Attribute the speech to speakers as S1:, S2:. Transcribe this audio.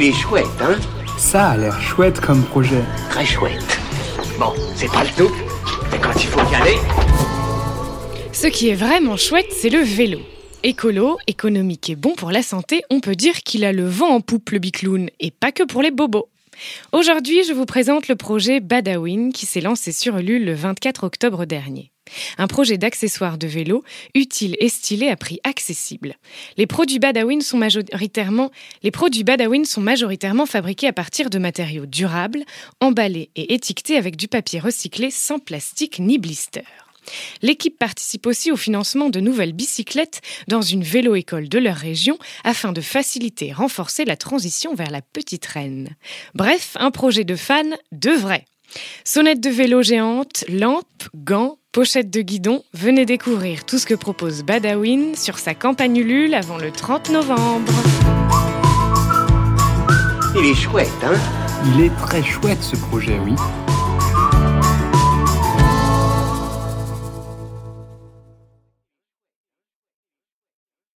S1: Il est chouette, hein
S2: Ça a l'air chouette comme projet.
S1: Très chouette. Bon, c'est pas le tout, mais quand il faut y aller...
S3: Ce qui est vraiment chouette, c'est le vélo. Écolo, économique et bon pour la santé, on peut dire qu'il a le vent en poupe le bicloun, et pas que pour les bobos. Aujourd'hui, je vous présente le projet Badawin qui s'est lancé sur Ulule le 24 octobre dernier. Un projet d'accessoires de vélo utile et stylé à prix accessible. Les produits Badawin sont majoritairement, fabriqués à partir de matériaux durables, emballés et étiquetés avec du papier recyclé sans plastique ni blister. L'équipe participe aussi au financement de nouvelles bicyclettes dans une vélo-école de leur région afin de faciliter et renforcer la transition vers la petite reine. Bref, un projet de fans de vrai. Sonnette de vélo géante, lampes, gants, pochette de guidon, venez découvrir tout ce que propose Badawin sur sa campagne Ulule avant le 30 novembre.
S1: Il est chouette, hein?
S2: Il est très chouette ce projet, oui.